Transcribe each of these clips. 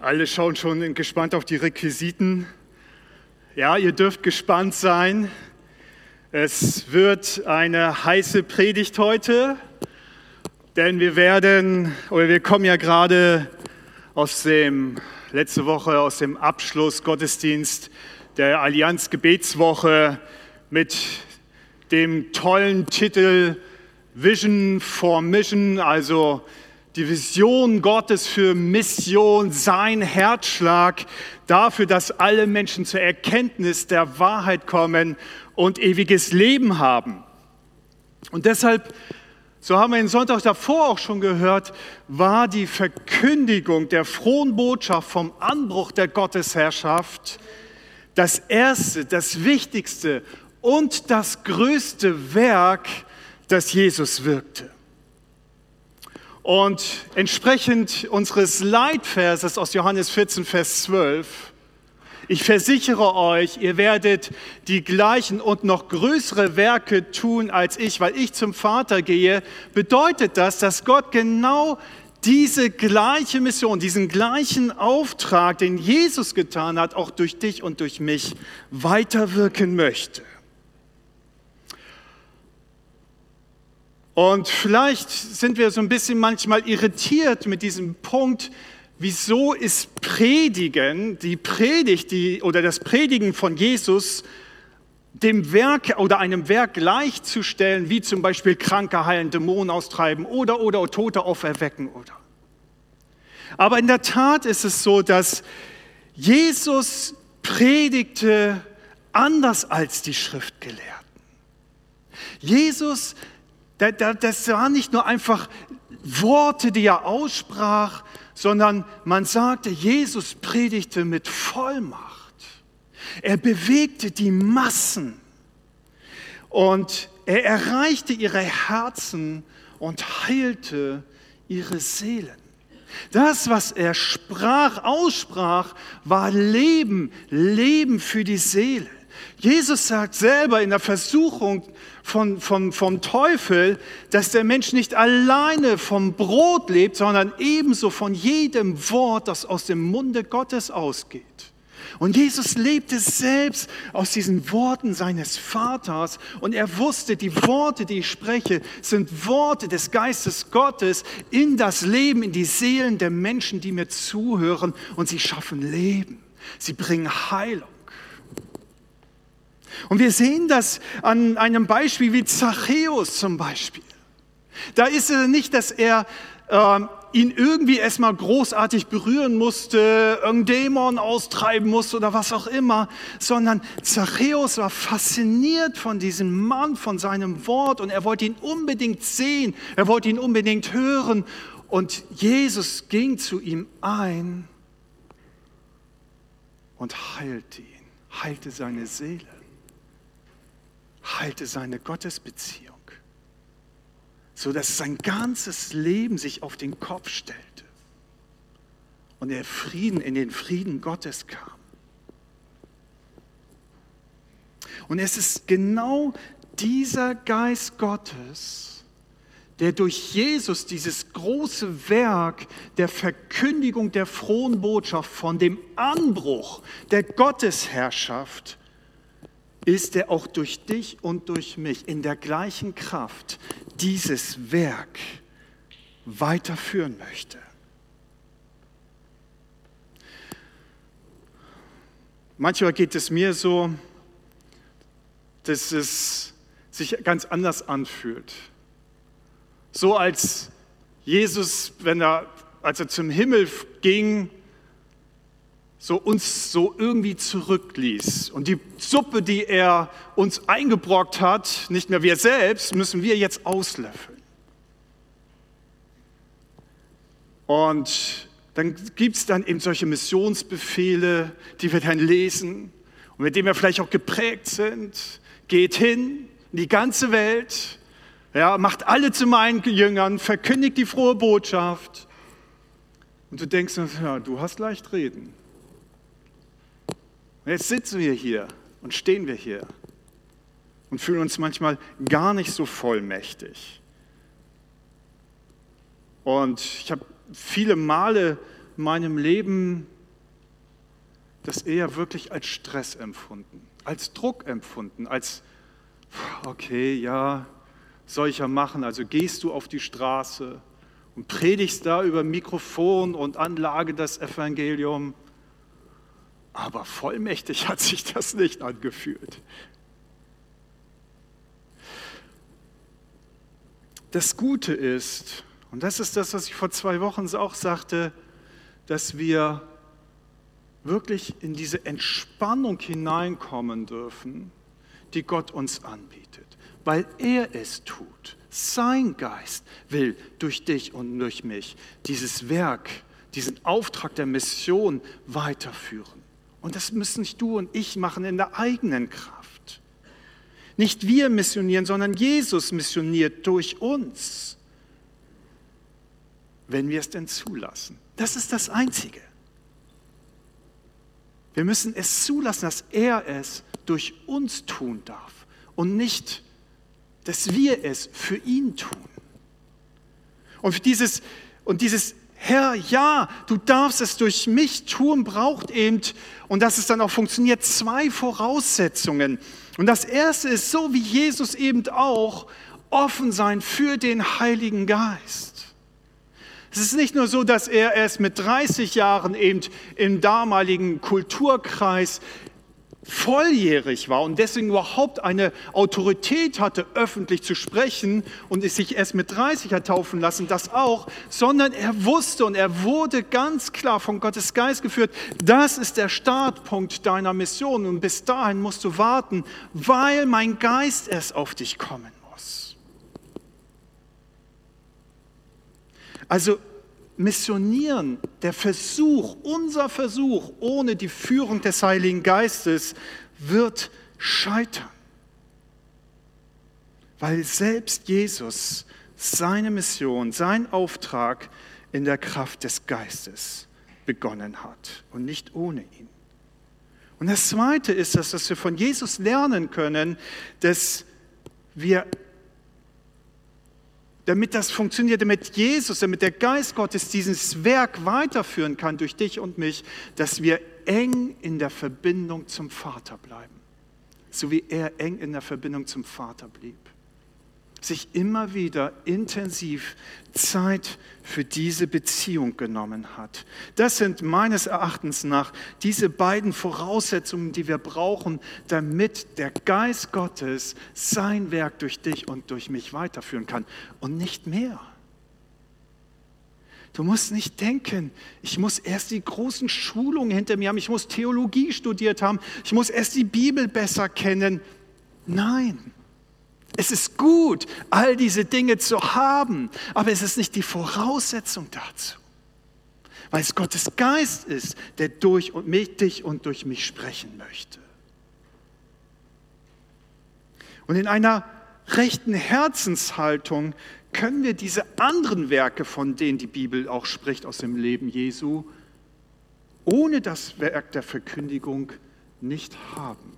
Alle schauen schon gespannt auf die Requisiten. Ja, ihr dürft gespannt sein. Es wird eine heiße Predigt heute, denn wir werden, oder wir kommen ja gerade aus dem, letzte Woche aus dem Abschluss Gottesdienst der Allianz Gebetswoche mit dem tollen Titel Vision for Mission, also die Vision Gottes für Mission, sein Herzschlag dafür, dass alle Menschen zur Erkenntnis der Wahrheit kommen und ewiges Leben haben. Und deshalb, so haben wir den Sonntag davor auch schon gehört, war die Verkündigung der frohen Botschaft vom Anbruch der Gottesherrschaft das erste, das wichtigste und das größte Werk, das Jesus wirkte. Und entsprechend unseres Leitverses aus Johannes 14, Vers 12, ich versichere euch, ihr werdet die gleichen und noch größere Werke tun als ich, weil ich zum Vater gehe, bedeutet das, dass Gott genau diese gleiche Mission, diesen gleichen Auftrag, den Jesus getan hat, auch durch dich und durch mich weiterwirken möchte. Und vielleicht sind wir so ein bisschen manchmal irritiert mit diesem Punkt, wieso ist Predigen, die Predigt die, oder das Predigen von Jesus dem Werk oder einem Werk gleichzustellen, wie zum Beispiel Kranke heilen, Dämonen austreiben oder, oder Tote auferwecken oder. Aber in der Tat ist es so, dass Jesus predigte anders als die Schriftgelehrten. Jesus das waren nicht nur einfach Worte, die er aussprach, sondern man sagte, Jesus predigte mit Vollmacht. Er bewegte die Massen und er erreichte ihre Herzen und heilte ihre Seelen. Das, was er sprach, aussprach, war Leben, Leben für die Seele. Jesus sagt selber in der Versuchung von, von, vom Teufel, dass der Mensch nicht alleine vom Brot lebt, sondern ebenso von jedem Wort, das aus dem Munde Gottes ausgeht. Und Jesus lebte selbst aus diesen Worten seines Vaters und er wusste, die Worte, die ich spreche, sind Worte des Geistes Gottes in das Leben, in die Seelen der Menschen, die mir zuhören und sie schaffen Leben. Sie bringen Heilung. Und wir sehen das an einem Beispiel wie Zachäus zum Beispiel. Da ist es nicht, dass er äh, ihn irgendwie erstmal großartig berühren musste, irgendein Dämon austreiben musste oder was auch immer, sondern Zachäus war fasziniert von diesem Mann, von seinem Wort und er wollte ihn unbedingt sehen, er wollte ihn unbedingt hören und Jesus ging zu ihm ein und heilte ihn, heilte seine Seele heilte seine Gottesbeziehung, so dass sein ganzes Leben sich auf den Kopf stellte und er Frieden in den Frieden Gottes kam. Und es ist genau dieser Geist Gottes, der durch Jesus dieses große Werk der Verkündigung der frohen Botschaft von dem Anbruch der Gottesherrschaft ist er auch durch dich und durch mich in der gleichen Kraft dieses Werk weiterführen möchte. Manchmal geht es mir so, dass es sich ganz anders anfühlt. So als Jesus, wenn er, als er zum Himmel ging, so uns so irgendwie zurückließ. Und die Suppe, die er uns eingebrockt hat, nicht mehr wir selbst, müssen wir jetzt auslöffeln. Und dann gibt es dann eben solche Missionsbefehle, die wir dann lesen und mit denen wir vielleicht auch geprägt sind. Geht hin in die ganze Welt, ja, macht alle zu meinen Jüngern, verkündigt die frohe Botschaft. Und du denkst, ja, du hast leicht reden. Und jetzt sitzen wir hier und stehen wir hier und fühlen uns manchmal gar nicht so vollmächtig. Und ich habe viele Male in meinem Leben das eher wirklich als Stress empfunden, als Druck empfunden, als, okay, ja, soll ich ja machen. Also gehst du auf die Straße und predigst da über Mikrofon und Anlage das Evangelium. Aber vollmächtig hat sich das nicht angefühlt. Das Gute ist, und das ist das, was ich vor zwei Wochen auch sagte, dass wir wirklich in diese Entspannung hineinkommen dürfen, die Gott uns anbietet, weil er es tut. Sein Geist will durch dich und durch mich dieses Werk, diesen Auftrag der Mission weiterführen. Und das müssen nicht du und ich machen in der eigenen Kraft. Nicht wir missionieren, sondern Jesus missioniert durch uns, wenn wir es denn zulassen. Das ist das Einzige. Wir müssen es zulassen, dass er es durch uns tun darf und nicht, dass wir es für ihn tun. Und für dieses, und dieses Herr, ja, du darfst es durch mich tun, braucht eben, und dass es dann auch funktioniert, zwei Voraussetzungen. Und das erste ist, so wie Jesus eben auch, offen sein für den Heiligen Geist. Es ist nicht nur so, dass er erst mit 30 Jahren eben im damaligen Kulturkreis volljährig war und deswegen überhaupt eine Autorität hatte, öffentlich zu sprechen und es sich erst mit 30 hat taufen lassen, das auch, sondern er wusste und er wurde ganz klar von Gottes Geist geführt, das ist der Startpunkt deiner Mission und bis dahin musst du warten, weil mein Geist erst auf dich kommen Also missionieren, der Versuch, unser Versuch ohne die Führung des Heiligen Geistes wird scheitern. Weil selbst Jesus seine Mission, sein Auftrag in der Kraft des Geistes begonnen hat und nicht ohne ihn. Und das Zweite ist, dass wir von Jesus lernen können, dass wir damit das funktioniert, damit Jesus, damit der Geist Gottes dieses Werk weiterführen kann durch dich und mich, dass wir eng in der Verbindung zum Vater bleiben, so wie er eng in der Verbindung zum Vater blieb sich immer wieder intensiv Zeit für diese Beziehung genommen hat. Das sind meines Erachtens nach diese beiden Voraussetzungen, die wir brauchen, damit der Geist Gottes sein Werk durch dich und durch mich weiterführen kann und nicht mehr. Du musst nicht denken, ich muss erst die großen Schulungen hinter mir haben, ich muss Theologie studiert haben, ich muss erst die Bibel besser kennen. Nein, es ist gut, all diese Dinge zu haben, aber es ist nicht die Voraussetzung dazu. Weil es Gottes Geist ist, der durch und mich, dich und durch mich sprechen möchte. Und in einer rechten Herzenshaltung können wir diese anderen Werke, von denen die Bibel auch spricht aus dem Leben Jesu, ohne das Werk der Verkündigung nicht haben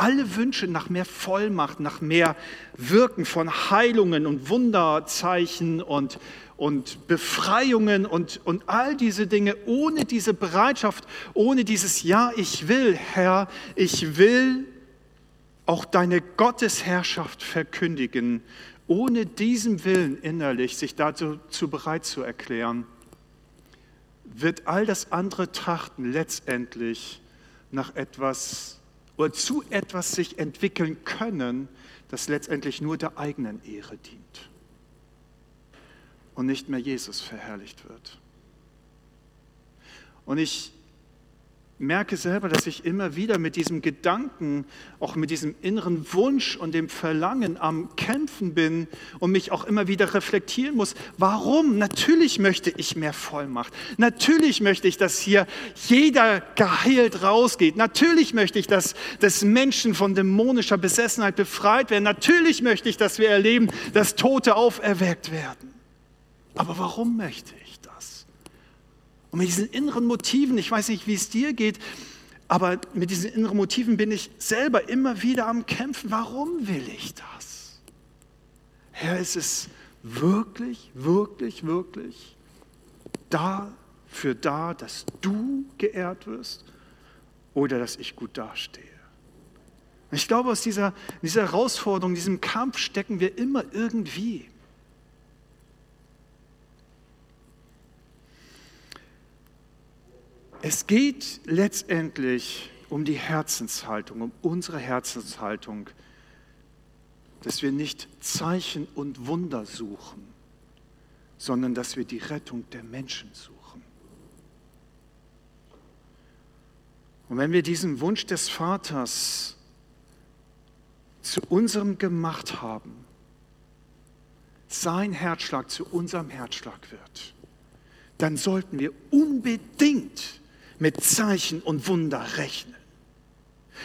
alle Wünsche nach mehr Vollmacht, nach mehr Wirken von Heilungen und Wunderzeichen und, und Befreiungen und, und all diese Dinge, ohne diese Bereitschaft, ohne dieses Ja, ich will, Herr, ich will auch deine Gottesherrschaft verkündigen, ohne diesen Willen innerlich sich dazu zu bereit zu erklären, wird all das andere Trachten letztendlich nach etwas oder zu etwas sich entwickeln können, das letztendlich nur der eigenen Ehre dient und nicht mehr Jesus verherrlicht wird. Und ich merke selber, dass ich immer wieder mit diesem Gedanken, auch mit diesem inneren Wunsch und dem Verlangen am Kämpfen bin und mich auch immer wieder reflektieren muss. Warum? Natürlich möchte ich mehr Vollmacht. Natürlich möchte ich, dass hier jeder geheilt rausgeht. Natürlich möchte ich, dass, dass Menschen von dämonischer Besessenheit befreit werden. Natürlich möchte ich, dass wir erleben, dass Tote auferweckt werden. Aber warum möchte ich? Und mit diesen inneren Motiven, ich weiß nicht, wie es dir geht, aber mit diesen inneren Motiven bin ich selber immer wieder am Kämpfen. Warum will ich das? Herr, ist es wirklich, wirklich, wirklich da für da, dass du geehrt wirst oder dass ich gut dastehe? Ich glaube, aus dieser, dieser Herausforderung, diesem Kampf stecken wir immer irgendwie. Es geht letztendlich um die Herzenshaltung, um unsere Herzenshaltung, dass wir nicht Zeichen und Wunder suchen, sondern dass wir die Rettung der Menschen suchen. Und wenn wir diesen Wunsch des Vaters zu unserem gemacht haben, sein Herzschlag zu unserem Herzschlag wird, dann sollten wir unbedingt mit Zeichen und Wunder rechnen.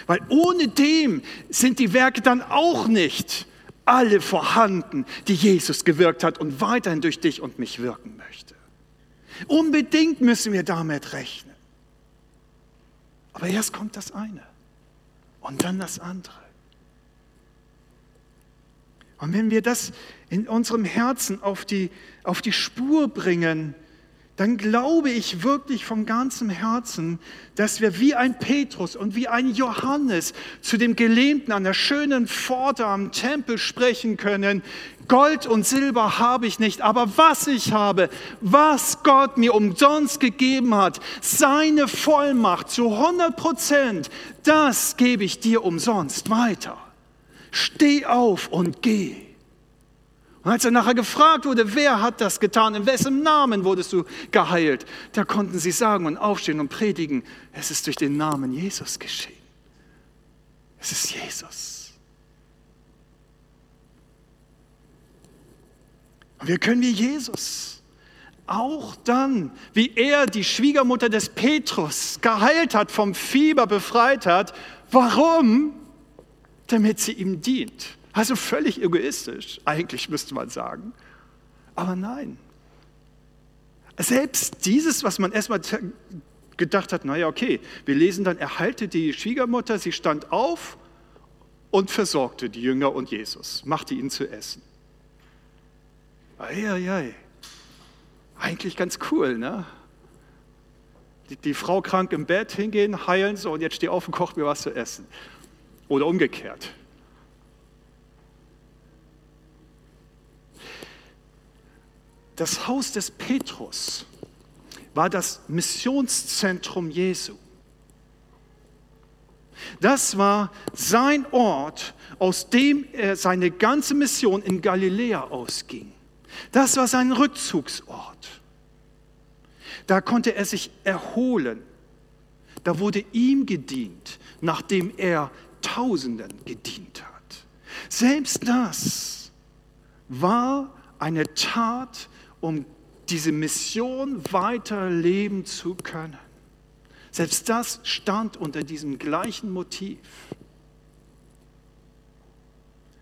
Weil ohne dem sind die Werke dann auch nicht alle vorhanden, die Jesus gewirkt hat und weiterhin durch dich und mich wirken möchte. Unbedingt müssen wir damit rechnen. Aber erst kommt das eine und dann das andere. Und wenn wir das in unserem Herzen auf die, auf die Spur bringen, dann glaube ich wirklich von ganzem Herzen, dass wir wie ein Petrus und wie ein Johannes zu dem Gelähmten an der schönen Pforte am Tempel sprechen können. Gold und Silber habe ich nicht, aber was ich habe, was Gott mir umsonst gegeben hat, seine Vollmacht zu 100 Prozent, das gebe ich dir umsonst weiter. Steh auf und geh. Und als er nachher gefragt wurde, wer hat das getan, in wessen Namen wurdest du geheilt, da konnten sie sagen und aufstehen und predigen, es ist durch den Namen Jesus geschehen. Es ist Jesus. Und wir können wie Jesus auch dann, wie er die Schwiegermutter des Petrus geheilt hat, vom Fieber befreit hat. Warum? Damit sie ihm dient. Also völlig egoistisch, eigentlich müsste man sagen. Aber nein. Selbst dieses, was man erstmal gedacht hat, naja, okay, wir lesen dann, er heilte die Schwiegermutter, sie stand auf und versorgte die Jünger und Jesus, machte ihnen zu essen. Eieiei. Eigentlich ganz cool, ne? Die, die, Frau krank im Bett hingehen, heilen so und jetzt steh auf und koch mir was zu essen. Oder umgekehrt. Das Haus des Petrus war das Missionszentrum Jesu. Das war sein Ort, aus dem er seine ganze Mission in Galiläa ausging. Das war sein Rückzugsort. Da konnte er sich erholen. Da wurde ihm gedient, nachdem er Tausenden gedient hat. Selbst das war eine Tat um diese Mission weiterleben zu können. Selbst das stand unter diesem gleichen Motiv.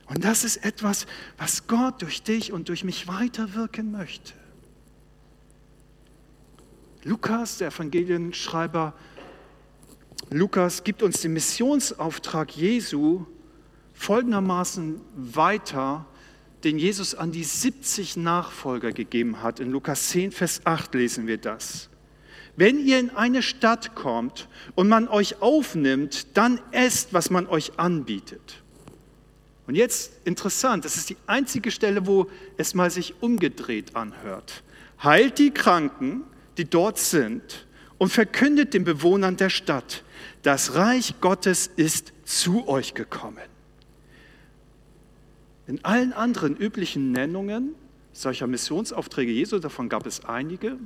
Und das ist etwas, was Gott durch dich und durch mich weiterwirken möchte. Lukas, der Evangelienschreiber Lukas, gibt uns den Missionsauftrag Jesu folgendermaßen weiter den Jesus an die 70 Nachfolger gegeben hat. In Lukas 10, Vers 8 lesen wir das. Wenn ihr in eine Stadt kommt und man euch aufnimmt, dann esst, was man euch anbietet. Und jetzt interessant, das ist die einzige Stelle, wo es mal sich umgedreht anhört. Heilt die Kranken, die dort sind, und verkündet den Bewohnern der Stadt, das Reich Gottes ist zu euch gekommen. In allen anderen üblichen Nennungen solcher Missionsaufträge Jesu, davon gab es einige,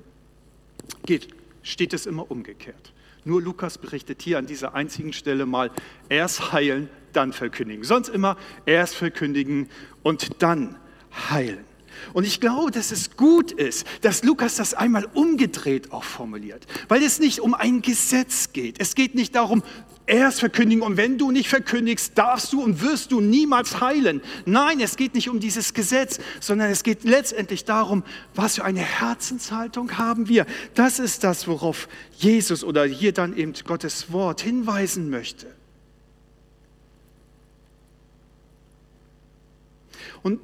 geht, steht es immer umgekehrt. Nur Lukas berichtet hier an dieser einzigen Stelle mal, erst heilen, dann verkündigen. Sonst immer erst verkündigen und dann heilen. Und ich glaube, dass es gut ist, dass Lukas das einmal umgedreht auch formuliert, weil es nicht um ein Gesetz geht. Es geht nicht darum, erst verkündigen und wenn du nicht verkündigst, darfst du und wirst du niemals heilen. Nein, es geht nicht um dieses Gesetz, sondern es geht letztendlich darum, was für eine Herzenshaltung haben wir. Das ist das, worauf Jesus oder hier dann eben Gottes Wort hinweisen möchte. Und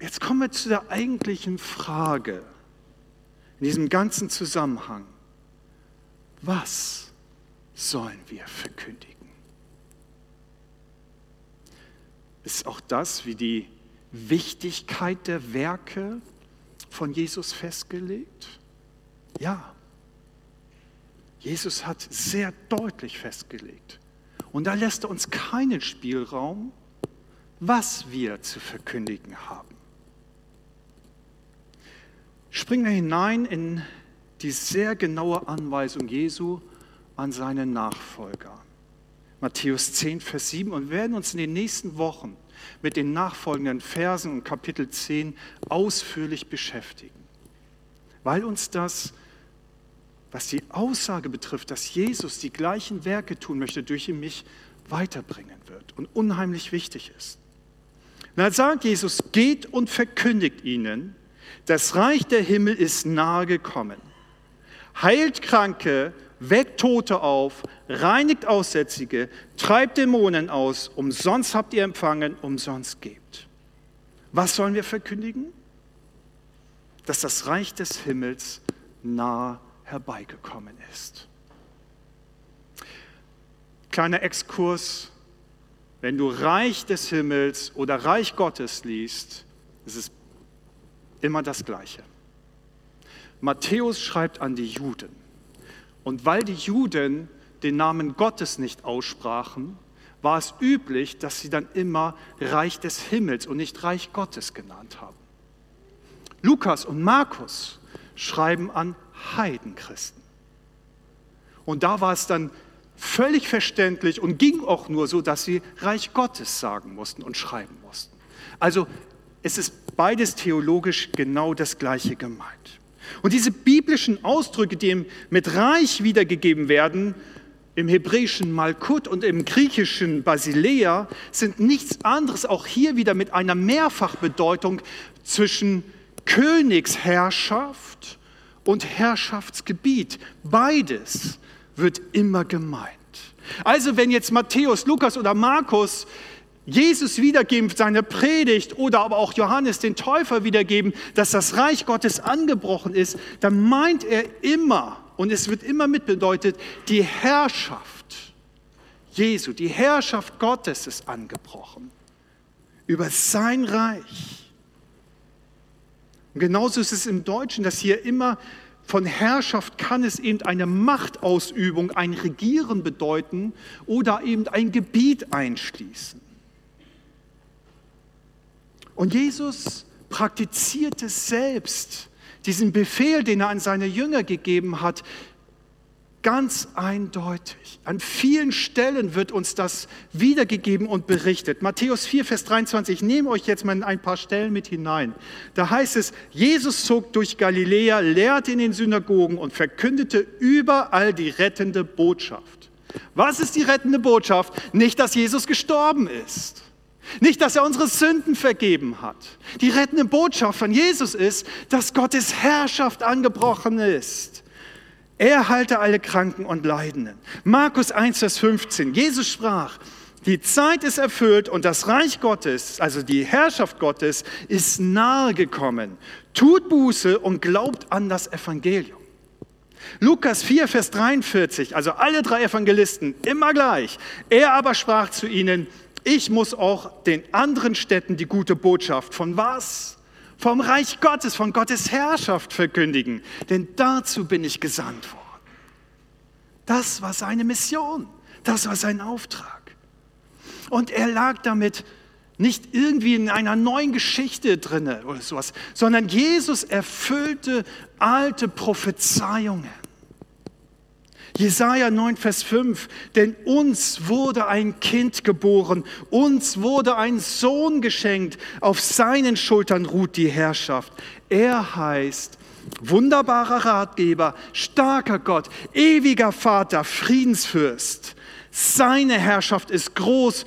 Jetzt kommen wir zu der eigentlichen Frage. in diesem ganzen Zusammenhang, was sollen wir verkündigen? Ist auch das wie die Wichtigkeit der Werke von Jesus festgelegt? Ja. Jesus hat sehr deutlich festgelegt. Und da lässt er uns keinen Spielraum, was wir zu verkündigen haben. Springen wir hinein in die sehr genaue Anweisung Jesu an seine Nachfolger. Matthäus 10, Vers 7 und werden uns in den nächsten Wochen mit den nachfolgenden Versen und Kapitel 10 ausführlich beschäftigen, weil uns das, was die Aussage betrifft, dass Jesus die gleichen Werke tun möchte, durch ihn mich weiterbringen wird und unheimlich wichtig ist. Und dann sagt Jesus, geht und verkündigt ihnen, das Reich der Himmel ist nahe gekommen. Heilt Kranke, weckt Tote auf, reinigt Aussätzige, treibt Dämonen aus, umsonst habt ihr empfangen, umsonst gebt. Was sollen wir verkündigen? Dass das Reich des Himmels nah herbeigekommen ist. Kleiner Exkurs, wenn du Reich des Himmels oder Reich Gottes liest, ist es immer das Gleiche. Matthäus schreibt an die Juden. Und weil die Juden den Namen Gottes nicht aussprachen, war es üblich, dass sie dann immer Reich des Himmels und nicht Reich Gottes genannt haben. Lukas und Markus schreiben an Heidenchristen. Und da war es dann völlig verständlich und ging auch nur so, dass sie Reich Gottes sagen mussten und schreiben mussten. Also es ist beides theologisch genau das gleiche gemeint. Und diese biblischen Ausdrücke, die mit Reich wiedergegeben werden, im hebräischen Malkut und im griechischen Basilea, sind nichts anderes, auch hier wieder mit einer Mehrfachbedeutung zwischen Königsherrschaft und Herrschaftsgebiet. Beides wird immer gemeint. Also wenn jetzt Matthäus, Lukas oder Markus Jesus wiedergeben, seine Predigt oder aber auch Johannes den Täufer wiedergeben, dass das Reich Gottes angebrochen ist, dann meint er immer, und es wird immer mitbedeutet, die Herrschaft Jesu, die Herrschaft Gottes ist angebrochen über sein Reich. Und genauso ist es im Deutschen, dass hier immer von Herrschaft kann es eben eine Machtausübung, ein Regieren bedeuten oder eben ein Gebiet einschließen. Und Jesus praktizierte selbst diesen Befehl, den er an seine Jünger gegeben hat, ganz eindeutig. An vielen Stellen wird uns das wiedergegeben und berichtet. Matthäus 4, Vers 23, ich nehme euch jetzt mal ein paar Stellen mit hinein. Da heißt es, Jesus zog durch Galiläa, lehrte in den Synagogen und verkündete überall die rettende Botschaft. Was ist die rettende Botschaft? Nicht, dass Jesus gestorben ist. Nicht, dass er unsere Sünden vergeben hat. Die rettende Botschaft von Jesus ist, dass Gottes Herrschaft angebrochen ist. Er halte alle Kranken und Leidenden. Markus 1, Vers 15. Jesus sprach, die Zeit ist erfüllt und das Reich Gottes, also die Herrschaft Gottes, ist nahe gekommen. Tut Buße und glaubt an das Evangelium. Lukas 4, Vers 43, also alle drei Evangelisten, immer gleich. Er aber sprach zu ihnen, ich muss auch den anderen Städten die gute Botschaft von was? Vom Reich Gottes, von Gottes Herrschaft verkündigen. Denn dazu bin ich gesandt worden. Das war seine Mission. Das war sein Auftrag. Und er lag damit nicht irgendwie in einer neuen Geschichte drinne oder sowas, sondern Jesus erfüllte alte Prophezeiungen. Jesaja 9, Vers 5, denn uns wurde ein Kind geboren, uns wurde ein Sohn geschenkt, auf seinen Schultern ruht die Herrschaft. Er heißt wunderbarer Ratgeber, starker Gott, ewiger Vater, Friedensfürst. Seine Herrschaft ist groß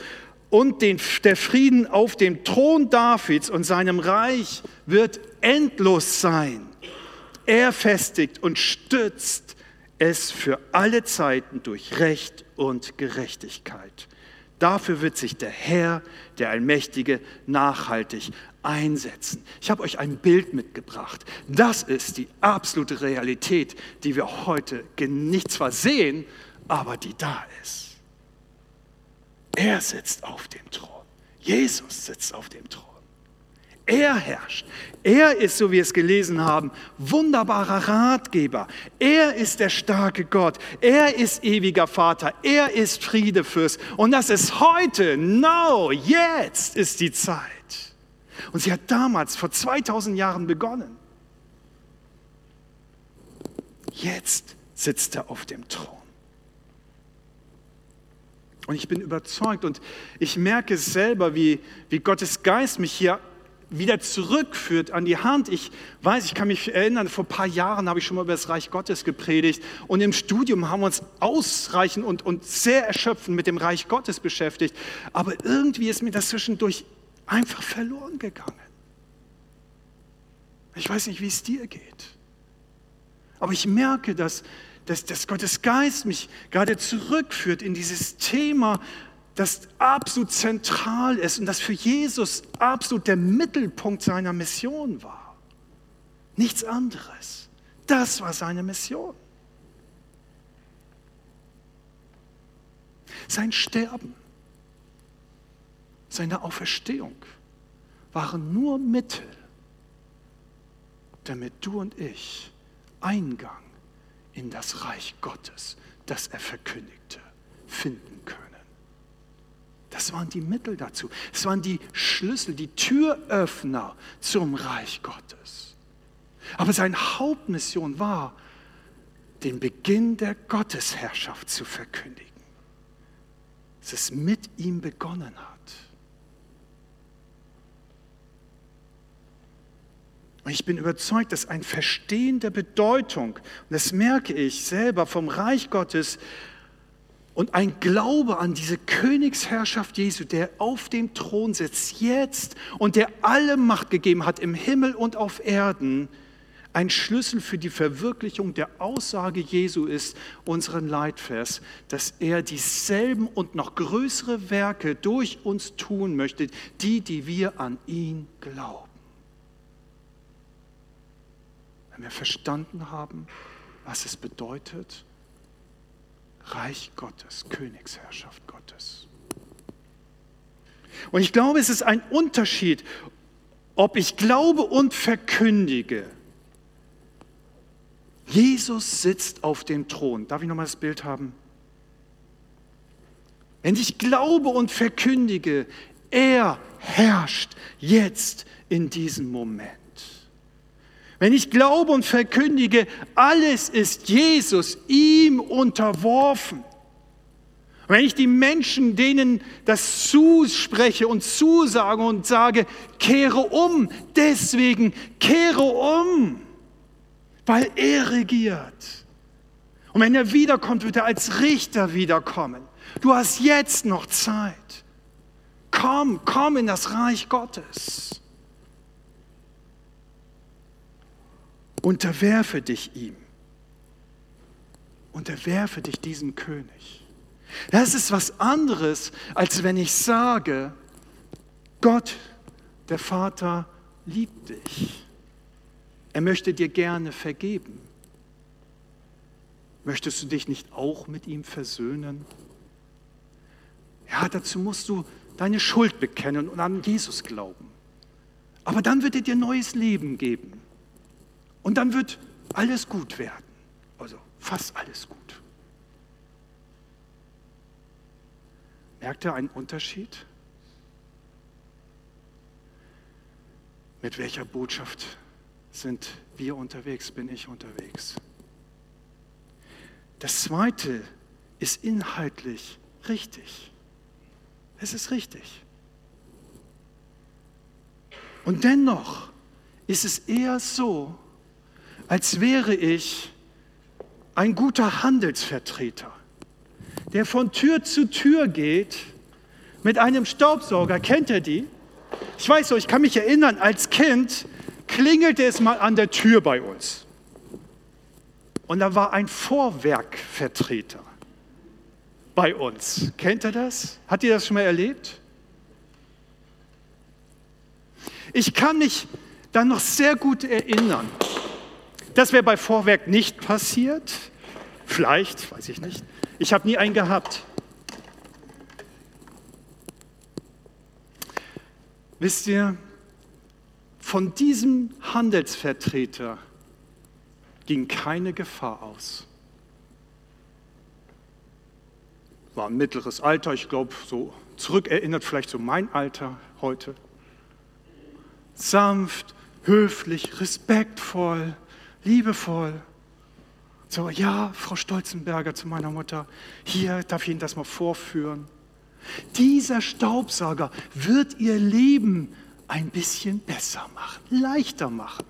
und den, der Frieden auf dem Thron Davids und seinem Reich wird endlos sein. Er festigt und stützt es für alle Zeiten durch Recht und Gerechtigkeit. Dafür wird sich der Herr, der Allmächtige, nachhaltig einsetzen. Ich habe euch ein Bild mitgebracht. Das ist die absolute Realität, die wir heute nicht zwar sehen, aber die da ist. Er sitzt auf dem Thron. Jesus sitzt auf dem Thron. Er herrscht. Er ist, so wie wir es gelesen haben, wunderbarer Ratgeber. Er ist der starke Gott. Er ist ewiger Vater. Er ist Friedefürst. Und das ist heute, now, jetzt ist die Zeit. Und sie hat damals, vor 2000 Jahren begonnen. Jetzt sitzt er auf dem Thron. Und ich bin überzeugt und ich merke selber, wie, wie Gottes Geist mich hier wieder zurückführt an die Hand. Ich weiß, ich kann mich erinnern, vor ein paar Jahren habe ich schon mal über das Reich Gottes gepredigt und im Studium haben wir uns ausreichend und, und sehr erschöpfend mit dem Reich Gottes beschäftigt. Aber irgendwie ist mir das zwischendurch einfach verloren gegangen. Ich weiß nicht, wie es dir geht. Aber ich merke, dass, dass, dass Gottes Geist mich gerade zurückführt in dieses Thema, das absolut zentral ist und das für Jesus absolut der Mittelpunkt seiner Mission war. Nichts anderes. Das war seine Mission. Sein Sterben, seine Auferstehung waren nur Mittel, damit du und ich Eingang in das Reich Gottes, das er verkündigte, finden. Das waren die Mittel dazu. Es waren die Schlüssel, die Türöffner zum Reich Gottes. Aber seine Hauptmission war, den Beginn der Gottesherrschaft zu verkündigen. Dass es mit ihm begonnen hat. Und ich bin überzeugt, dass ein Verstehen der Bedeutung, und das merke ich selber vom Reich Gottes, und ein Glaube an diese Königsherrschaft Jesu, der auf dem Thron sitzt jetzt und der alle Macht gegeben hat im Himmel und auf Erden, ein Schlüssel für die Verwirklichung der Aussage Jesu ist, unseren Leitvers, dass er dieselben und noch größere Werke durch uns tun möchte, die, die wir an ihn glauben. Wenn wir verstanden haben, was es bedeutet, Reich Gottes, Königsherrschaft Gottes. Und ich glaube, es ist ein Unterschied, ob ich glaube und verkündige. Jesus sitzt auf dem Thron. Darf ich nochmal das Bild haben? Wenn ich glaube und verkündige, er herrscht jetzt in diesem Moment. Wenn ich glaube und verkündige, alles ist Jesus ihm unterworfen. Wenn ich die Menschen, denen das zuspreche und zusage und sage, kehre um, deswegen kehre um, weil er regiert. Und wenn er wiederkommt, wird er als Richter wiederkommen. Du hast jetzt noch Zeit. Komm, komm in das Reich Gottes. Unterwerfe dich ihm. Unterwerfe dich diesem König. Das ist was anderes, als wenn ich sage, Gott, der Vater, liebt dich. Er möchte dir gerne vergeben. Möchtest du dich nicht auch mit ihm versöhnen? Ja, dazu musst du deine Schuld bekennen und an Jesus glauben. Aber dann wird er dir neues Leben geben. Und dann wird alles gut werden. Also fast alles gut. Merkt ihr einen Unterschied? Mit welcher Botschaft sind wir unterwegs, bin ich unterwegs? Das Zweite ist inhaltlich richtig. Es ist richtig. Und dennoch ist es eher so, als wäre ich ein guter Handelsvertreter, der von Tür zu Tür geht mit einem Staubsauger. Kennt ihr die? Ich weiß so, ich kann mich erinnern, als Kind klingelte es mal an der Tür bei uns. Und da war ein Vorwerkvertreter bei uns. Kennt ihr das? Hat ihr das schon mal erlebt? Ich kann mich dann noch sehr gut erinnern. Das wäre bei Vorwerk nicht passiert. Vielleicht, weiß ich nicht. Ich habe nie einen gehabt. Wisst ihr, von diesem Handelsvertreter ging keine Gefahr aus. War ein mittleres Alter, ich glaube, so zurückerinnert vielleicht so mein Alter heute. Sanft, höflich, respektvoll, liebevoll. So, ja, Frau Stolzenberger zu meiner Mutter, hier darf ich Ihnen das mal vorführen. Dieser Staubsauger wird Ihr Leben ein bisschen besser machen, leichter machen.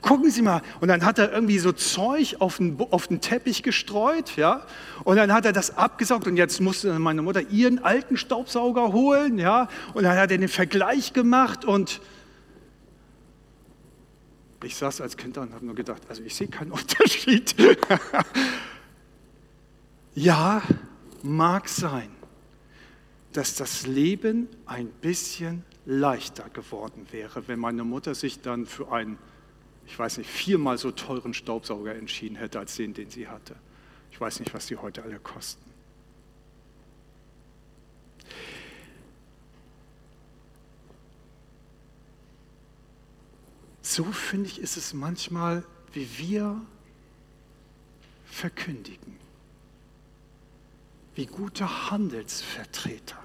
Gucken Sie mal, und dann hat er irgendwie so Zeug auf den, auf den Teppich gestreut, ja, und dann hat er das abgesaugt und jetzt musste meine Mutter ihren alten Staubsauger holen, ja, und dann hat er den Vergleich gemacht und ich saß als Kind da und habe nur gedacht, also ich sehe keinen Unterschied. ja, mag sein, dass das Leben ein bisschen leichter geworden wäre, wenn meine Mutter sich dann für einen, ich weiß nicht, viermal so teuren Staubsauger entschieden hätte als den, den sie hatte. Ich weiß nicht, was die heute alle kosten. So finde ich, ist es manchmal, wie wir verkündigen, wie gute Handelsvertreter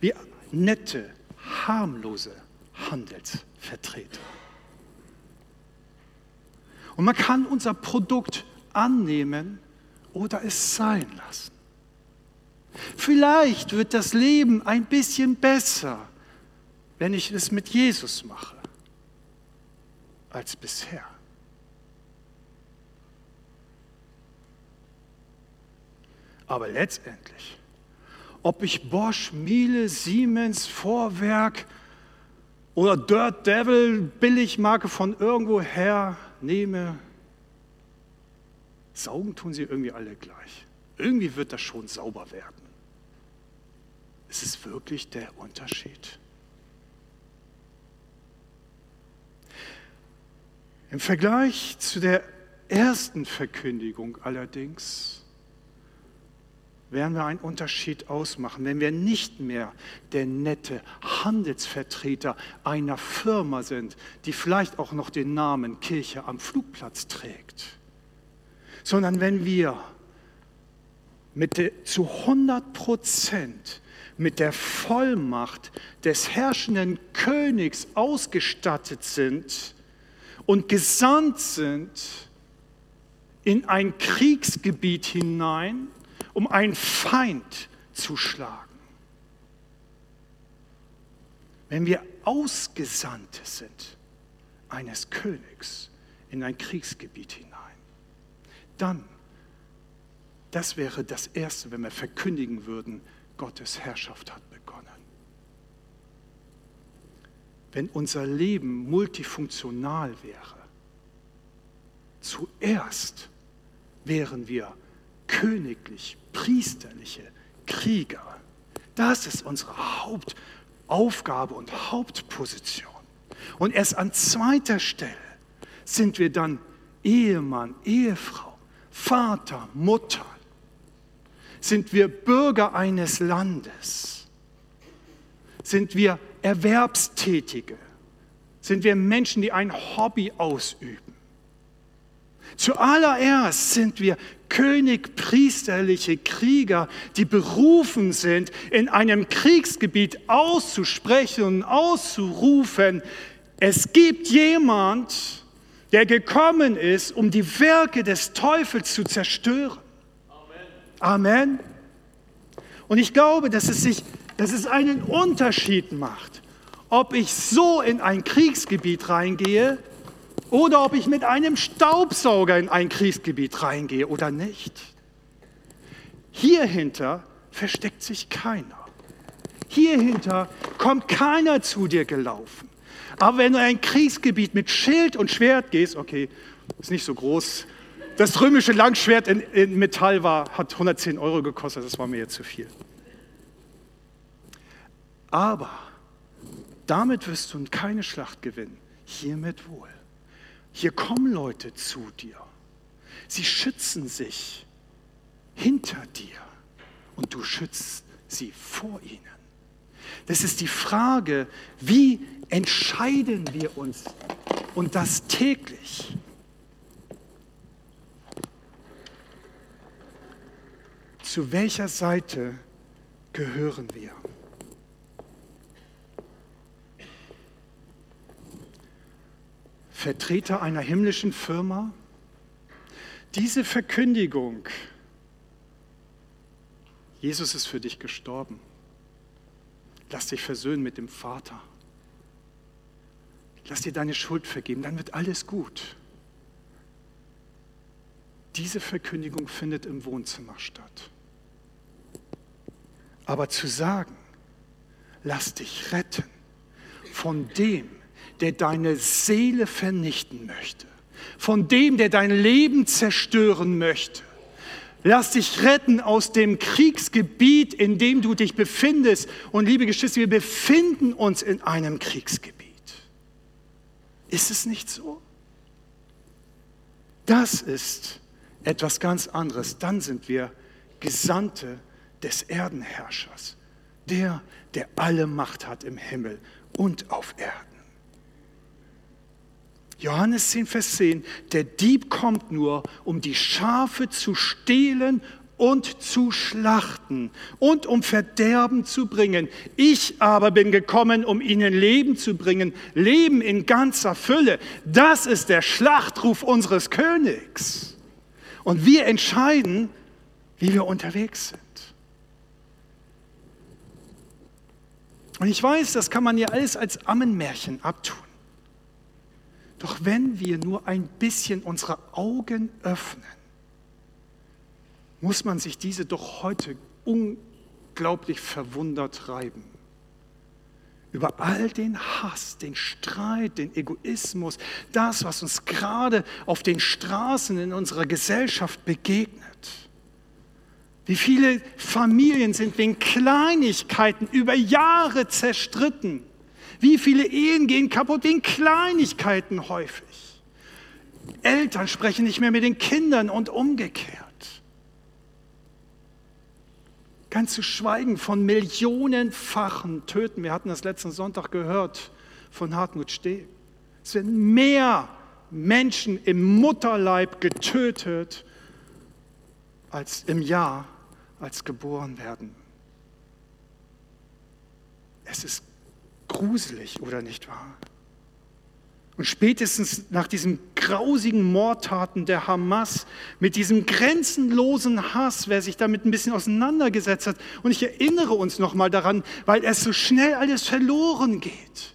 wie nette, harmlose Handelsvertreter. Und man kann unser Produkt annehmen oder es sein lassen. Vielleicht wird das Leben ein bisschen besser, wenn ich es mit Jesus mache, als bisher. Aber letztendlich ob ich Bosch, Miele, Siemens, Vorwerk oder Dirt Devil Billigmarke von irgendwoher nehme, saugen tun sie irgendwie alle gleich. Irgendwie wird das schon sauber werden. Ist es wirklich der Unterschied? Im Vergleich zu der ersten Verkündigung allerdings werden wir einen Unterschied ausmachen, wenn wir nicht mehr der nette Handelsvertreter einer Firma sind, die vielleicht auch noch den Namen Kirche am Flugplatz trägt, sondern wenn wir mit zu 100 Prozent mit der Vollmacht des herrschenden Königs ausgestattet sind und gesandt sind in ein Kriegsgebiet hinein, um einen Feind zu schlagen. Wenn wir Ausgesandte sind eines Königs in ein Kriegsgebiet hinein, dann, das wäre das Erste, wenn wir verkündigen würden, Gottes Herrschaft hat begonnen. Wenn unser Leben multifunktional wäre, zuerst wären wir königlich, priesterliche Krieger. Das ist unsere Hauptaufgabe und Hauptposition. Und erst an zweiter Stelle sind wir dann Ehemann, Ehefrau, Vater, Mutter. Sind wir Bürger eines Landes? Sind wir Erwerbstätige? Sind wir Menschen, die ein Hobby ausüben? Zuallererst sind wir königpriesterliche Krieger, die berufen sind, in einem Kriegsgebiet auszusprechen und auszurufen, es gibt jemand, der gekommen ist, um die Werke des Teufels zu zerstören. Amen. Amen. Und ich glaube, dass es, sich, dass es einen Unterschied macht, ob ich so in ein Kriegsgebiet reingehe oder ob ich mit einem Staubsauger in ein Kriegsgebiet reingehe oder nicht. Hierhinter versteckt sich keiner. Hierhinter kommt keiner zu dir gelaufen. Aber wenn du in ein Kriegsgebiet mit Schild und Schwert gehst, okay, ist nicht so groß. Das römische Langschwert in, in Metall war, hat 110 Euro gekostet, das war mir jetzt zu viel. Aber damit wirst du keine Schlacht gewinnen. Hiermit wohl. Hier kommen Leute zu dir. Sie schützen sich hinter dir und du schützt sie vor ihnen. Das ist die Frage, wie entscheiden wir uns und das täglich? Zu welcher Seite gehören wir? Vertreter einer himmlischen Firma? Diese Verkündigung, Jesus ist für dich gestorben. Lass dich versöhnen mit dem Vater. Lass dir deine Schuld vergeben, dann wird alles gut. Diese Verkündigung findet im Wohnzimmer statt. Aber zu sagen, lass dich retten von dem, der deine Seele vernichten möchte, von dem, der dein Leben zerstören möchte, Lass dich retten aus dem Kriegsgebiet, in dem du dich befindest. Und liebe Geschwister, wir befinden uns in einem Kriegsgebiet. Ist es nicht so? Das ist etwas ganz anderes. Dann sind wir Gesandte des Erdenherrschers, der, der alle Macht hat im Himmel und auf Erden. Johannes 10, Vers 10, der Dieb kommt nur, um die Schafe zu stehlen und zu schlachten und um Verderben zu bringen. Ich aber bin gekommen, um ihnen Leben zu bringen, Leben in ganzer Fülle. Das ist der Schlachtruf unseres Königs. Und wir entscheiden, wie wir unterwegs sind. Und ich weiß, das kann man ja alles als Ammenmärchen abtun. Doch wenn wir nur ein bisschen unsere Augen öffnen, muss man sich diese doch heute unglaublich verwundert reiben. Über all den Hass, den Streit, den Egoismus, das, was uns gerade auf den Straßen in unserer Gesellschaft begegnet. Wie viele Familien sind wegen Kleinigkeiten über Jahre zerstritten? Wie viele Ehen gehen kaputt wegen Kleinigkeiten häufig? Eltern sprechen nicht mehr mit den Kindern und umgekehrt. Ganz zu schweigen von millionenfachen Töten. Wir hatten das letzten Sonntag gehört von Hartmut Steh. Es werden mehr Menschen im Mutterleib getötet als im Jahr, als geboren werden. Es ist gruselig, oder nicht wahr? Und spätestens nach diesen grausigen Mordtaten der Hamas, mit diesem grenzenlosen Hass, wer sich damit ein bisschen auseinandergesetzt hat, und ich erinnere uns nochmal daran, weil es so schnell alles verloren geht.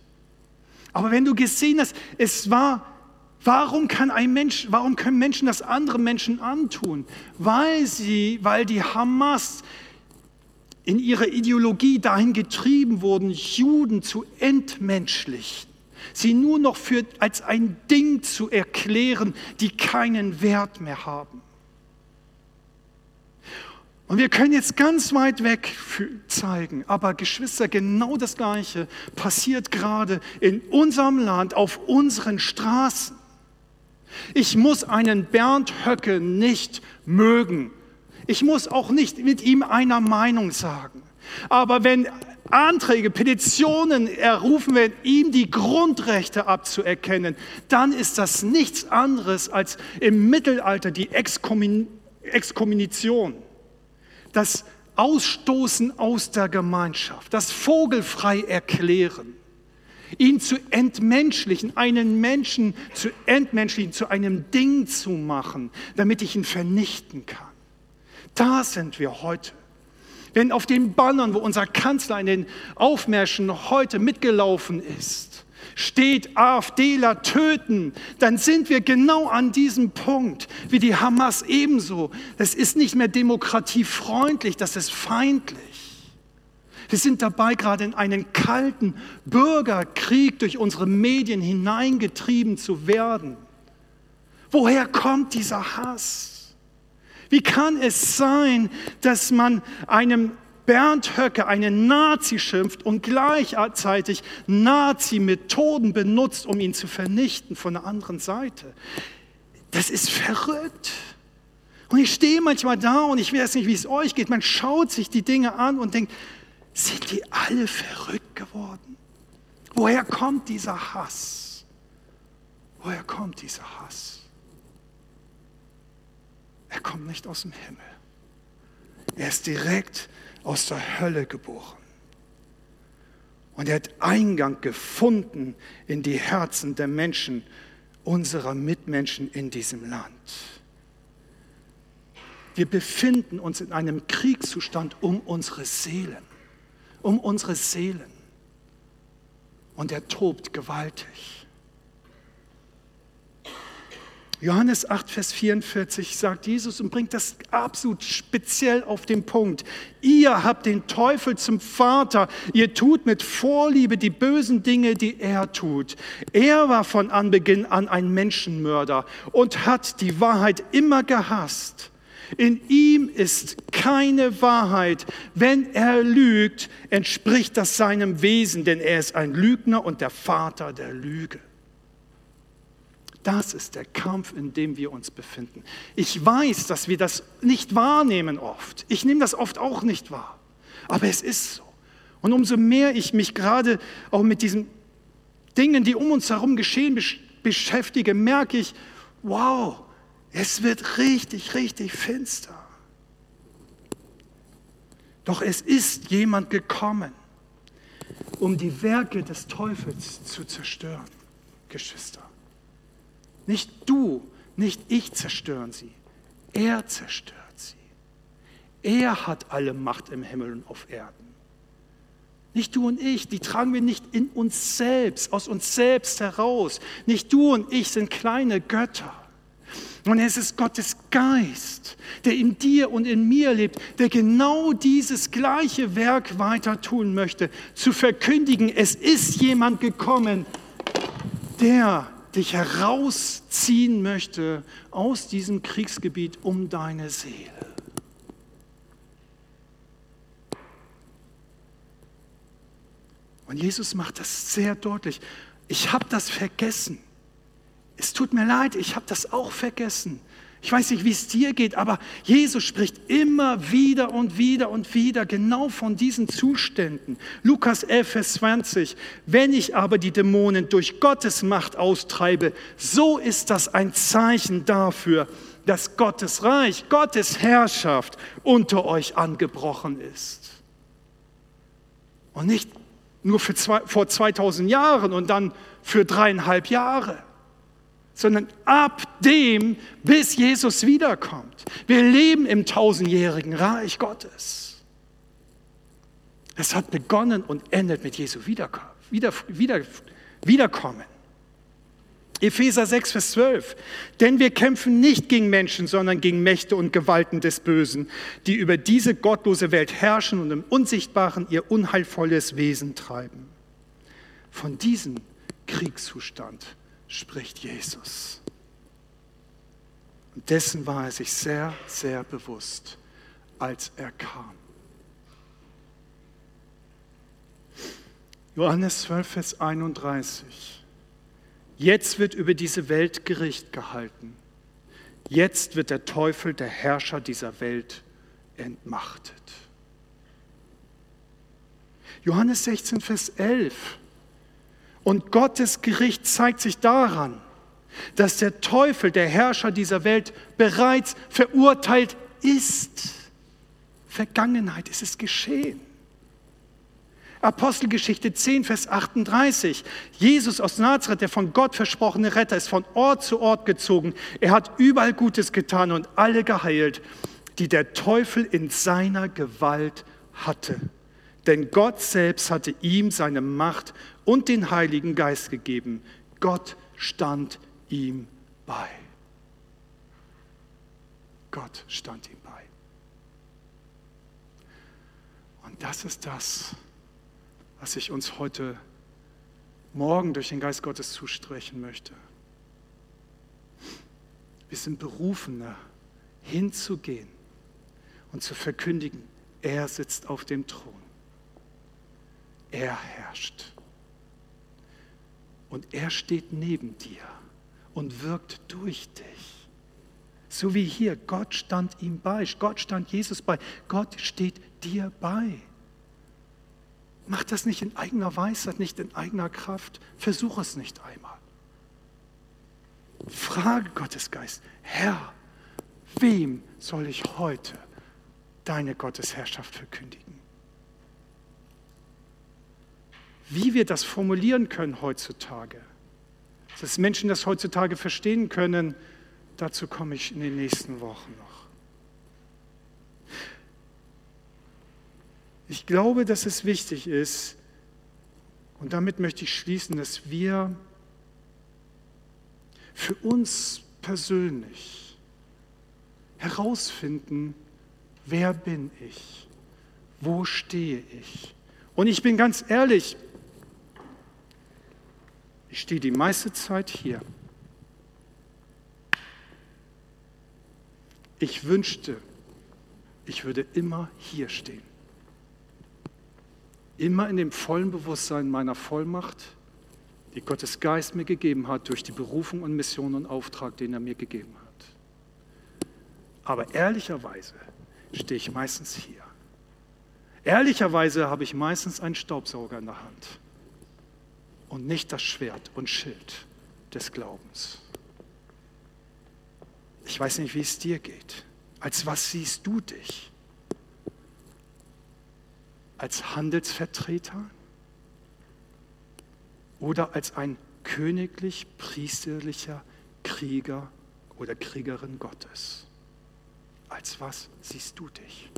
Aber wenn du gesehen hast, es war, warum kann ein Mensch, warum können Menschen das anderen Menschen antun? Weil sie, weil die Hamas in ihrer Ideologie dahin getrieben wurden, Juden zu entmenschlichen, sie nur noch für, als ein Ding zu erklären, die keinen Wert mehr haben. Und wir können jetzt ganz weit weg zeigen, aber Geschwister, genau das Gleiche passiert gerade in unserem Land, auf unseren Straßen. Ich muss einen Bernd Höcke nicht mögen, ich muss auch nicht mit ihm einer Meinung sagen. Aber wenn Anträge, Petitionen errufen werden, ihm die Grundrechte abzuerkennen, dann ist das nichts anderes als im Mittelalter die Exkommunition, das Ausstoßen aus der Gemeinschaft, das Vogelfrei erklären, ihn zu entmenschlichen, einen Menschen zu entmenschlichen, zu einem Ding zu machen, damit ich ihn vernichten kann. Da sind wir heute. Wenn auf den Bannern, wo unser Kanzler in den Aufmärschen heute mitgelaufen ist, steht AfDler töten, dann sind wir genau an diesem Punkt, wie die Hamas ebenso. Das ist nicht mehr demokratiefreundlich, das ist feindlich. Wir sind dabei, gerade in einen kalten Bürgerkrieg durch unsere Medien hineingetrieben zu werden. Woher kommt dieser Hass? Wie kann es sein, dass man einem Bernd Höcke einen Nazi schimpft und gleichzeitig Nazi-Methoden benutzt, um ihn zu vernichten von der anderen Seite. Das ist verrückt. Und ich stehe manchmal da und ich weiß nicht, wie es euch geht. Man schaut sich die Dinge an und denkt, sind die alle verrückt geworden? Woher kommt dieser Hass? Woher kommt dieser Hass? Er kommt nicht aus dem Himmel. Er ist direkt aus der Hölle geboren. Und er hat Eingang gefunden in die Herzen der Menschen, unserer Mitmenschen in diesem Land. Wir befinden uns in einem Kriegszustand um unsere Seelen, um unsere Seelen. Und er tobt gewaltig. Johannes 8, Vers 44 sagt Jesus und bringt das absolut speziell auf den Punkt. Ihr habt den Teufel zum Vater. Ihr tut mit Vorliebe die bösen Dinge, die er tut. Er war von Anbeginn an ein Menschenmörder und hat die Wahrheit immer gehasst. In ihm ist keine Wahrheit. Wenn er lügt, entspricht das seinem Wesen, denn er ist ein Lügner und der Vater der Lüge. Das ist der Kampf, in dem wir uns befinden. Ich weiß, dass wir das nicht wahrnehmen oft. Ich nehme das oft auch nicht wahr. Aber es ist so. Und umso mehr ich mich gerade auch mit diesen Dingen, die um uns herum geschehen, beschäftige, merke ich, wow, es wird richtig, richtig finster. Doch es ist jemand gekommen, um die Werke des Teufels zu zerstören, Geschwister. Nicht du, nicht ich zerstören sie. Er zerstört sie. Er hat alle Macht im Himmel und auf Erden. Nicht du und ich, die tragen wir nicht in uns selbst, aus uns selbst heraus. Nicht du und ich sind kleine Götter. Und es ist Gottes Geist, der in dir und in mir lebt, der genau dieses gleiche Werk weiter tun möchte, zu verkündigen, es ist jemand gekommen, der dich herausziehen möchte aus diesem Kriegsgebiet um deine Seele. Und Jesus macht das sehr deutlich. Ich habe das vergessen. Es tut mir leid, ich habe das auch vergessen. Ich weiß nicht, wie es dir geht, aber Jesus spricht immer wieder und wieder und wieder genau von diesen Zuständen. Lukas 11, Vers 20. Wenn ich aber die Dämonen durch Gottes Macht austreibe, so ist das ein Zeichen dafür, dass Gottes Reich, Gottes Herrschaft unter euch angebrochen ist. Und nicht nur für zwei, vor 2000 Jahren und dann für dreieinhalb Jahre sondern ab dem, bis Jesus wiederkommt. Wir leben im tausendjährigen Reich Gottes. Es hat begonnen und endet mit Jesu Wiederkommen. Wieder, wieder, Wiederkommen. Epheser 6, Vers 12. Denn wir kämpfen nicht gegen Menschen, sondern gegen Mächte und Gewalten des Bösen, die über diese gottlose Welt herrschen und im Unsichtbaren ihr unheilvolles Wesen treiben. Von diesem Kriegszustand spricht Jesus. Und dessen war er sich sehr, sehr bewusst, als er kam. Johannes 12, Vers 31. Jetzt wird über diese Welt Gericht gehalten. Jetzt wird der Teufel, der Herrscher dieser Welt, entmachtet. Johannes 16, Vers 11. Und Gottes Gericht zeigt sich daran, dass der Teufel, der Herrscher dieser Welt, bereits verurteilt ist. Vergangenheit, ist es geschehen. Apostelgeschichte 10, Vers 38. Jesus aus Nazareth, der von Gott versprochene Retter, ist von Ort zu Ort gezogen. Er hat überall Gutes getan und alle geheilt, die der Teufel in seiner Gewalt hatte. Denn Gott selbst hatte ihm seine Macht und den Heiligen Geist gegeben. Gott stand ihm bei. Gott stand ihm bei. Und das ist das, was ich uns heute Morgen durch den Geist Gottes zustrechen möchte. Wir sind berufene, hinzugehen und zu verkündigen, er sitzt auf dem Thron. Er herrscht. Und er steht neben dir und wirkt durch dich. So wie hier, Gott stand ihm bei, Gott stand Jesus bei, Gott steht dir bei. Mach das nicht in eigener Weisheit, nicht in eigener Kraft. Versuch es nicht einmal. Frage Gottes Geist, Herr, wem soll ich heute deine Gottesherrschaft verkündigen? Wie wir das formulieren können heutzutage, dass Menschen das heutzutage verstehen können, dazu komme ich in den nächsten Wochen noch. Ich glaube, dass es wichtig ist, und damit möchte ich schließen, dass wir für uns persönlich herausfinden, wer bin ich, wo stehe ich. Und ich bin ganz ehrlich, ich stehe die meiste Zeit hier. Ich wünschte, ich würde immer hier stehen. Immer in dem vollen Bewusstsein meiner Vollmacht, die Gottes Geist mir gegeben hat durch die Berufung und Mission und Auftrag, den er mir gegeben hat. Aber ehrlicherweise stehe ich meistens hier. Ehrlicherweise habe ich meistens einen Staubsauger in der Hand und nicht das Schwert und Schild des Glaubens. Ich weiß nicht, wie es dir geht. Als was siehst du dich? Als Handelsvertreter oder als ein königlich-priesterlicher Krieger oder Kriegerin Gottes? Als was siehst du dich?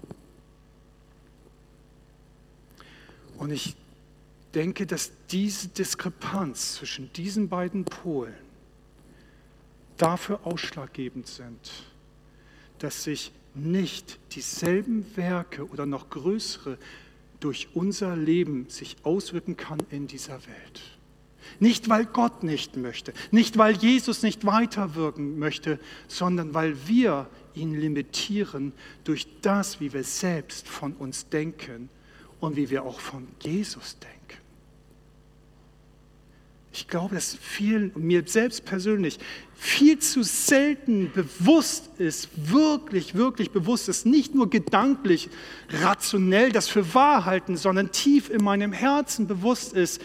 Und ich denke, dass diese Diskrepanz zwischen diesen beiden Polen dafür ausschlaggebend sind, dass sich nicht dieselben Werke oder noch größere durch unser Leben sich auswirken kann in dieser Welt. Nicht, weil Gott nicht möchte, nicht, weil Jesus nicht weiterwirken möchte, sondern weil wir ihn limitieren durch das, wie wir selbst von uns denken und wie wir auch von Jesus denken. Ich glaube, dass vielen, mir selbst persönlich, viel zu selten bewusst ist, wirklich, wirklich bewusst ist, nicht nur gedanklich, rationell das für wahr halten, sondern tief in meinem Herzen bewusst ist,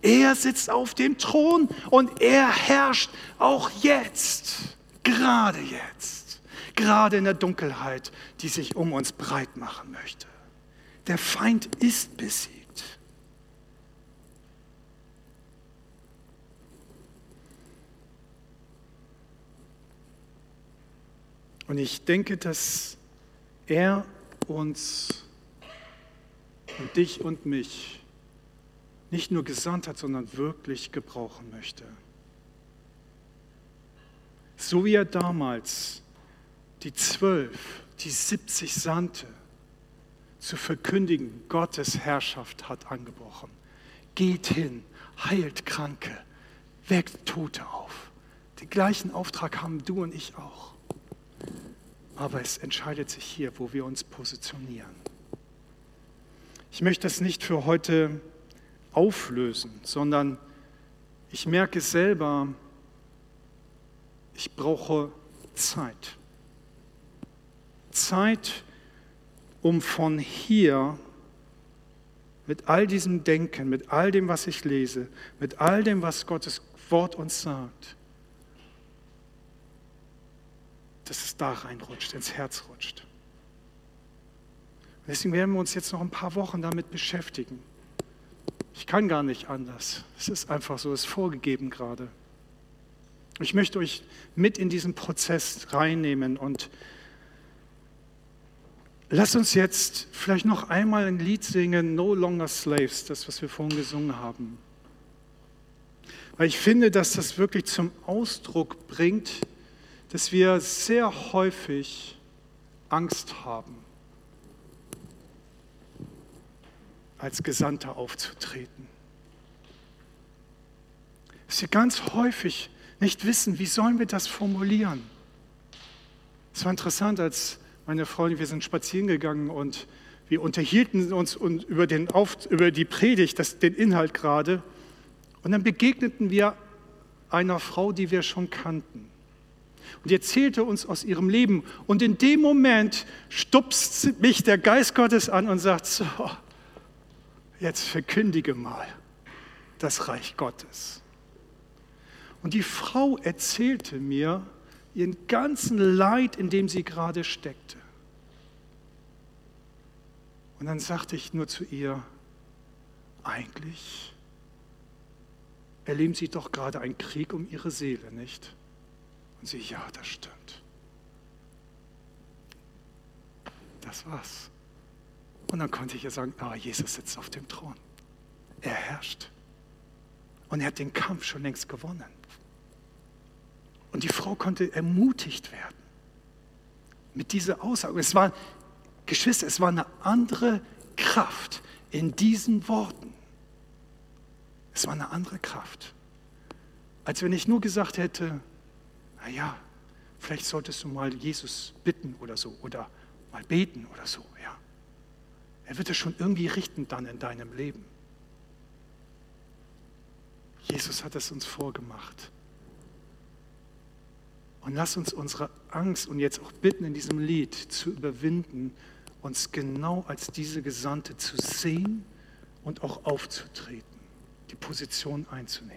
er sitzt auf dem Thron und er herrscht auch jetzt, gerade jetzt, gerade in der Dunkelheit, die sich um uns breit machen möchte. Der Feind ist besiegt. Und ich denke, dass er uns und dich und mich nicht nur gesandt hat, sondern wirklich gebrauchen möchte. So wie er damals die zwölf, die siebzig sandte, zu verkündigen, Gottes Herrschaft hat angebrochen. Geht hin, heilt Kranke, weckt Tote auf. Den gleichen Auftrag haben du und ich auch. Aber es entscheidet sich hier, wo wir uns positionieren. Ich möchte das nicht für heute auflösen, sondern ich merke selber, ich brauche Zeit. Zeit, um von hier mit all diesem Denken, mit all dem, was ich lese, mit all dem, was Gottes Wort uns sagt, dass es da reinrutscht, ins Herz rutscht. Deswegen werden wir uns jetzt noch ein paar Wochen damit beschäftigen. Ich kann gar nicht anders. Es ist einfach so, es ist vorgegeben gerade. Ich möchte euch mit in diesen Prozess reinnehmen und lasst uns jetzt vielleicht noch einmal ein Lied singen, No Longer Slaves, das, was wir vorhin gesungen haben. Weil ich finde, dass das wirklich zum Ausdruck bringt, dass wir sehr häufig Angst haben, als Gesandter aufzutreten. Dass wir ganz häufig nicht wissen, wie sollen wir das formulieren. Es war interessant, als meine Freundin, wir sind spazieren gegangen und Wir unterhielten uns über, den Auf, über die Predigt, das, den Inhalt gerade. Und dann begegneten wir einer Frau, die wir schon kannten. Und die erzählte uns aus ihrem Leben. Und in dem Moment stupst mich der Geist Gottes an und sagt, so, jetzt verkündige mal das Reich Gottes. Und die Frau erzählte mir ihren ganzen Leid, in dem sie gerade steckte. Und dann sagte ich nur zu ihr, eigentlich erleben Sie doch gerade einen Krieg um Ihre Seele, nicht? Und sie, ja, das stimmt. Das war's. Und dann konnte ich ihr sagen, ah, Jesus sitzt auf dem Thron. Er herrscht. Und er hat den Kampf schon längst gewonnen. Und die Frau konnte ermutigt werden mit dieser Aussage. Es war, Geschwister, es war eine andere Kraft in diesen Worten. Es war eine andere Kraft, als wenn ich nur gesagt hätte, naja, vielleicht solltest du mal Jesus bitten oder so oder mal beten oder so, ja. Er wird es schon irgendwie richten dann in deinem Leben. Jesus hat es uns vorgemacht. Und lass uns unsere Angst und jetzt auch bitten in diesem Lied zu überwinden, uns genau als diese Gesandte zu sehen und auch aufzutreten, die Position einzunehmen.